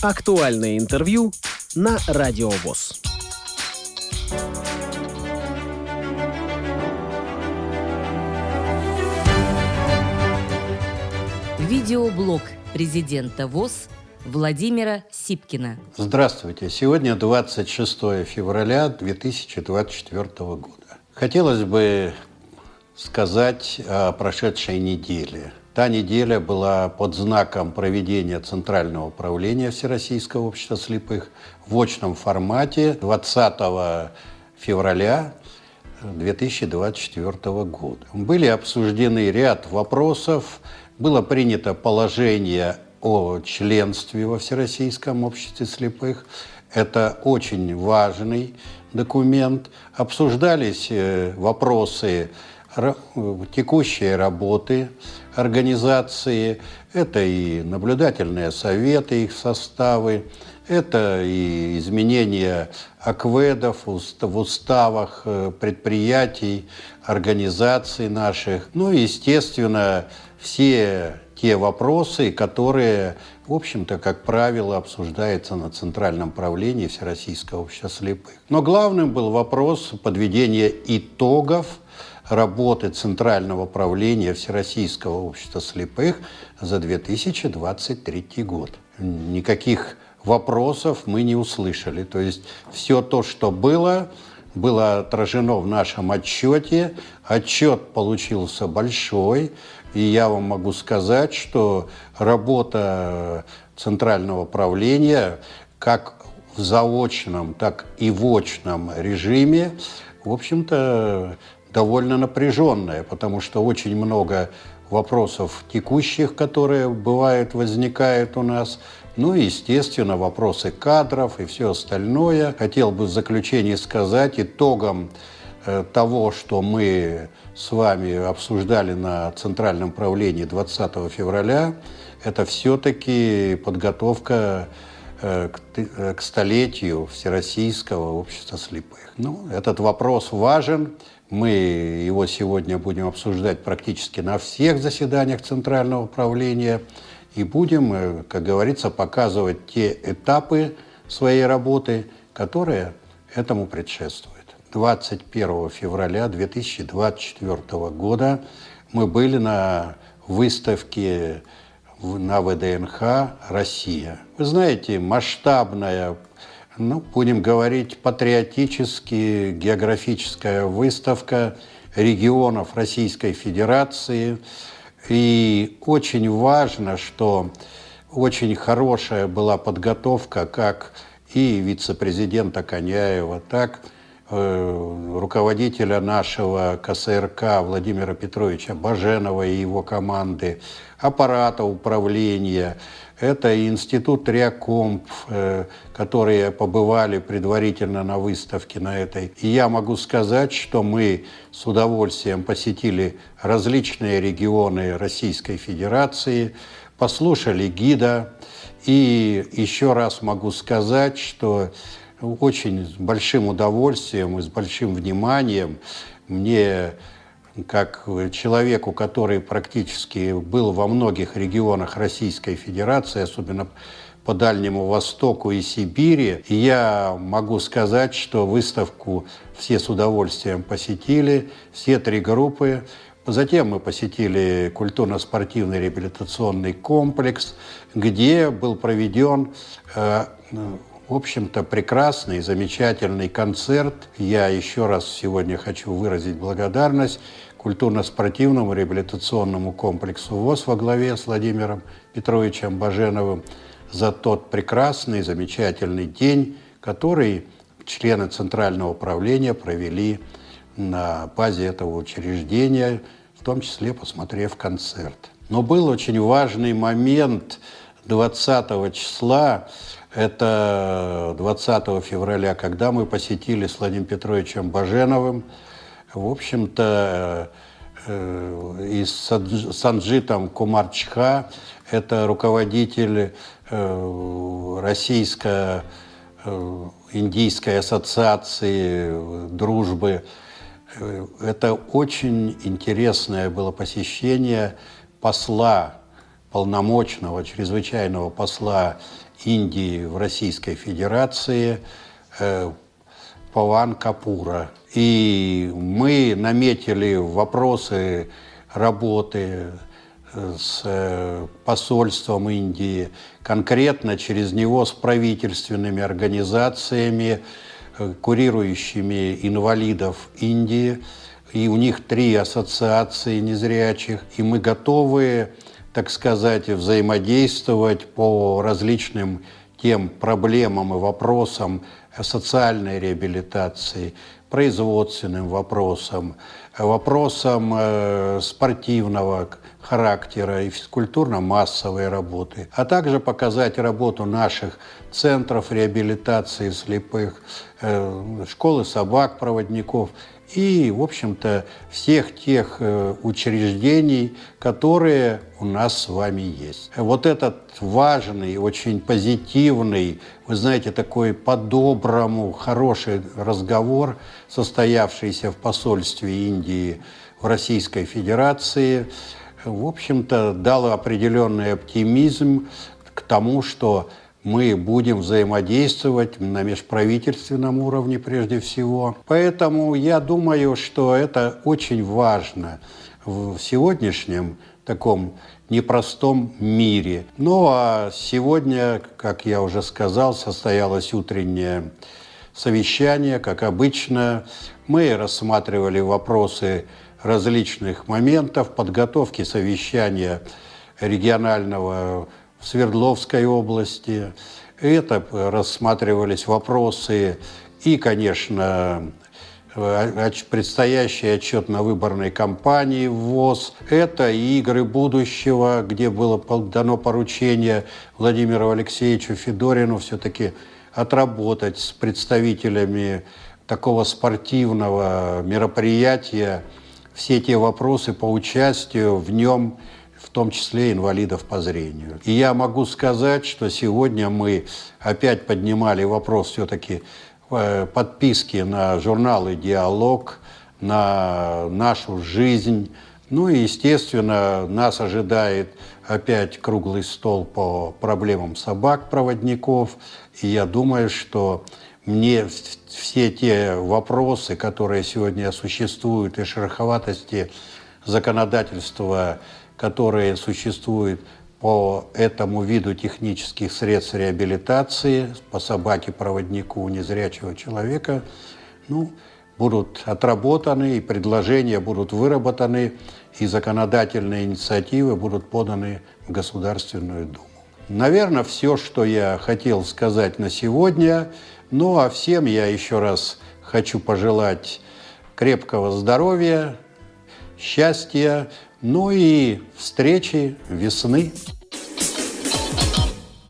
Актуальное интервью на Радио ВОЗ. Видеоблог президента ВОЗ Владимира Сипкина. Здравствуйте. Сегодня 26 февраля 2024 года. Хотелось бы сказать о прошедшей неделе. Та неделя была под знаком проведения Центрального управления Всероссийского общества слепых в очном формате 20 февраля 2024 года. Были обсуждены ряд вопросов, было принято положение о членстве во Всероссийском обществе слепых. Это очень важный документ. Обсуждались э, вопросы текущей работы организации. Это и наблюдательные советы, их составы, это и изменения акведов в уставах э, предприятий, организаций наших. Ну и, естественно, все те вопросы, которые, в общем-то, как правило, обсуждаются на Центральном правлении Всероссийского общества слепых. Но главным был вопрос подведения итогов работы Центрального правления Всероссийского общества слепых за 2023 год. Никаких вопросов мы не услышали. То есть все то, что было, было отражено в нашем отчете. Отчет получился большой. И я вам могу сказать, что работа Центрального правления как в заочном, так и в очном режиме, в общем-то, довольно напряженная, потому что очень много вопросов текущих, которые бывают, возникают у нас, ну и, естественно, вопросы кадров и все остальное. Хотел бы в заключение сказать, итогом э, того, что мы с вами обсуждали на Центральном правлении 20 февраля, это все-таки подготовка э, э, к столетию Всероссийского общества слепых. Ну, этот вопрос важен. Мы его сегодня будем обсуждать практически на всех заседаниях Центрального правления и будем, э, как говорится, показывать те этапы своей работы, которые этому предшествуют. 21 февраля 2024 года мы были на выставке на ВДНХ «Россия». Вы знаете, масштабная, ну, будем говорить, патриотически географическая выставка регионов Российской Федерации. И очень важно, что очень хорошая была подготовка как и вице-президента Коняева, так и руководителя нашего КСРК Владимира Петровича Баженова и его команды, аппарата управления, это институт Реакомп, э, которые побывали предварительно на выставке на этой. И я могу сказать, что мы с удовольствием посетили различные регионы Российской Федерации, послушали гида. И еще раз могу сказать, что очень с большим удовольствием и с большим вниманием мне как человеку, который практически был во многих регионах Российской Федерации, особенно по Дальнему Востоку и Сибири. Я могу сказать, что выставку все с удовольствием посетили, все три группы. Затем мы посетили культурно-спортивный реабилитационный комплекс, где был проведен э, в общем-то, прекрасный, замечательный концерт. Я еще раз сегодня хочу выразить благодарность культурно-спортивному реабилитационному комплексу ВОЗ во главе с Владимиром Петровичем Баженовым за тот прекрасный, замечательный день, который члены Центрального управления провели на базе этого учреждения, в том числе посмотрев концерт. Но был очень важный момент 20 числа, это 20 февраля, когда мы посетили с Владимиром Петровичем Баженовым, в общем-то, э, и с Санджитом Кумарчха, это руководитель э, Российской э, ассоциации дружбы. Это очень интересное было посещение посла полномочного чрезвычайного посла Индии в Российской Федерации э, Паван Капура. И мы наметили вопросы работы э, с э, посольством Индии, конкретно через него с правительственными организациями, курирующими инвалидов Индии. И у них три ассоциации незрячих. И мы готовы, так сказать, взаимодействовать по различным тем проблемам и вопросам социальной реабилитации, производственным вопросам, вопросам э, спортивного характера и физкультурно-массовой работы, а также показать работу наших центров реабилитации слепых, э, школы собак-проводников и, в общем-то, всех тех э, учреждений, которые у нас с вами есть. Вот этот важный, очень позитивный, вы знаете, такой по-доброму хороший разговор, состоявшийся в посольстве Индии в Российской Федерации, в общем-то, дал определенный оптимизм к тому, что мы будем взаимодействовать на межправительственном уровне прежде всего. Поэтому я думаю, что это очень важно в сегодняшнем таком непростом мире. Ну а сегодня, как я уже сказал, состоялось утреннее совещание, как обычно. Мы рассматривали вопросы различных моментов подготовки совещания регионального в Свердловской области. Это рассматривались вопросы и, конечно, предстоящий отчет на выборной кампании в ВОЗ. Это игры будущего, где было дано поручение Владимиру Алексеевичу Федорину все-таки отработать с представителями такого спортивного мероприятия все те вопросы по участию в нем в том числе инвалидов по зрению. И я могу сказать, что сегодня мы опять поднимали вопрос все-таки э, подписки на журналы «Диалог», на нашу жизнь. Ну и, естественно, нас ожидает опять круглый стол по проблемам собак-проводников. И я думаю, что мне все те вопросы, которые сегодня существуют, и шероховатости законодательства которые существуют по этому виду технических средств реабилитации, по собаке-проводнику незрячего человека, ну, будут отработаны, и предложения будут выработаны, и законодательные инициативы будут поданы в Государственную Думу. Наверное, все, что я хотел сказать на сегодня. Ну а всем я еще раз хочу пожелать крепкого здоровья, счастья, ну и встречи весны.